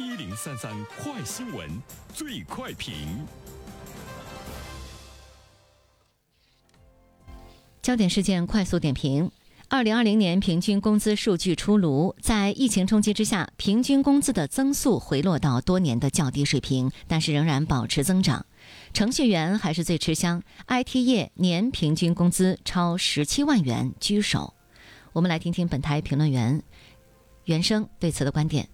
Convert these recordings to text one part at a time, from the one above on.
一零三三快新闻，最快评。焦点事件快速点评：二零二零年平均工资数据出炉，在疫情冲击之下，平均工资的增速回落到多年的较低水平，但是仍然保持增长。程序员还是最吃香，IT 业年平均工资超十七万元居首。我们来听听本台评论员袁生对此的观点。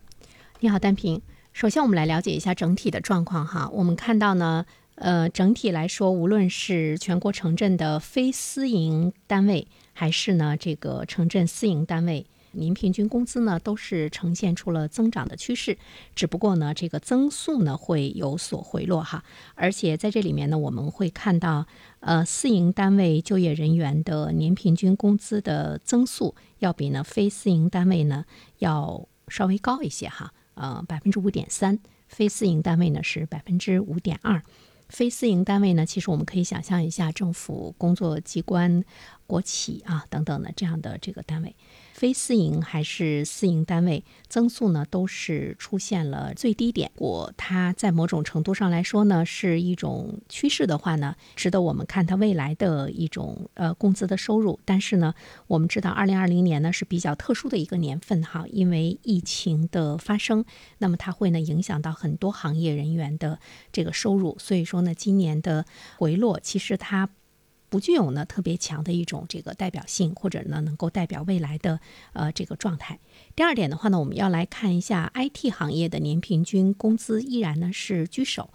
你好，单平。首先，我们来了解一下整体的状况哈。我们看到呢，呃，整体来说，无论是全国城镇的非私营单位，还是呢这个城镇私营单位。年平均工资呢，都是呈现出了增长的趋势，只不过呢，这个增速呢会有所回落哈。而且在这里面呢，我们会看到，呃，私营单位就业人员的年平均工资的增速要比呢非私营单位呢要稍微高一些哈，呃，百分之五点三，非私营单位呢是百分之五点二。非私营单位呢，其实我们可以想象一下，政府工作机关、国企啊等等的这样的这个单位。非私营还是私营单位增速呢，都是出现了最低点。果它在某种程度上来说呢，是一种趋势的话呢，值得我们看它未来的一种呃工资的收入。但是呢，我们知道二零二零年呢是比较特殊的一个年份哈，因为疫情的发生，那么它会呢影响到很多行业人员的这个收入。所以说呢，今年的回落其实它。不具有呢特别强的一种这个代表性，或者呢能够代表未来的呃这个状态。第二点的话呢，我们要来看一下 IT 行业的年平均工资依然呢是居首。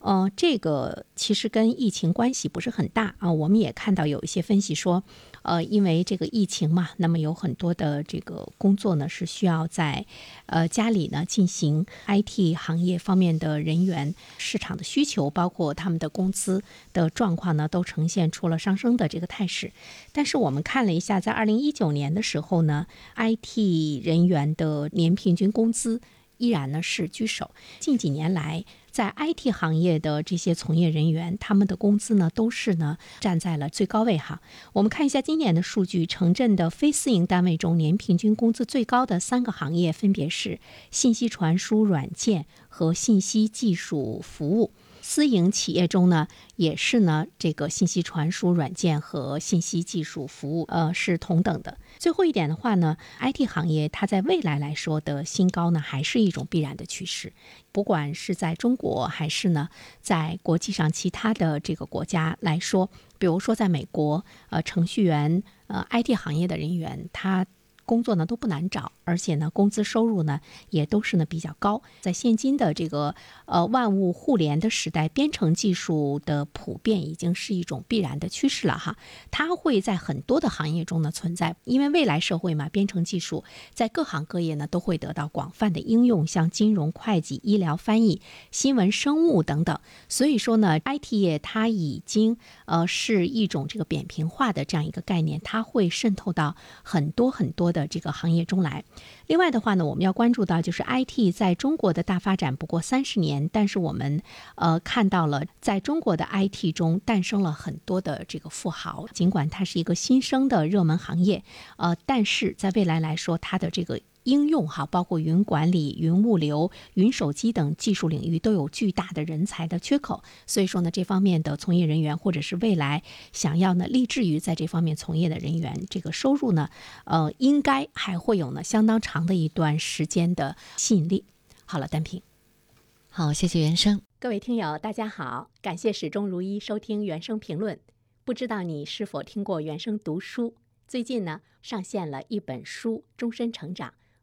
呃，这个其实跟疫情关系不是很大啊。我们也看到有一些分析说，呃，因为这个疫情嘛，那么有很多的这个工作呢是需要在呃家里呢进行。IT 行业方面的人员市场的需求，包括他们的工资的状况呢，都呈现出了上升的这个态势。但是我们看了一下，在二零一九年的时候呢，IT 人员的年平均工资依然呢是居首。近几年来，在 IT 行业的这些从业人员，他们的工资呢都是呢站在了最高位哈。我们看一下今年的数据，城镇的非私营单位中年平均工资最高的三个行业分别是信息传输软件和信息技术服务。私营企业中呢，也是呢，这个信息传输软件和信息技术服务，呃，是同等的。最后一点的话呢，IT 行业它在未来来说的新高呢，还是一种必然的趋势。不管是在中国还是呢，在国际上其他的这个国家来说，比如说在美国，呃，程序员，呃，IT 行业的人员，他。工作呢都不难找，而且呢工资收入呢也都是呢比较高。在现今的这个呃万物互联的时代，编程技术的普遍已经是一种必然的趋势了哈。它会在很多的行业中呢存在，因为未来社会嘛，编程技术在各行各业呢都会得到广泛的应用，像金融、会计、医疗、翻译、新闻、生物等等。所以说呢，IT 业它已经呃是一种这个扁平化的这样一个概念，它会渗透到很多很多的。的这个行业中来，另外的话呢，我们要关注到就是 IT 在中国的大发展不过三十年，但是我们呃看到了在中国的 IT 中诞生了很多的这个富豪，尽管它是一个新生的热门行业，呃，但是在未来来说，它的这个。应用哈，包括云管理、云物流、云手机等技术领域都有巨大的人才的缺口，所以说呢，这方面的从业人员或者是未来想要呢立志于在这方面从业的人员，这个收入呢，呃，应该还会有呢相当长的一段时间的吸引力。好了，单评。好，谢谢原生。各位听友，大家好，感谢始终如一收听原声评论。不知道你是否听过原声读书？最近呢，上线了一本书《终身成长》。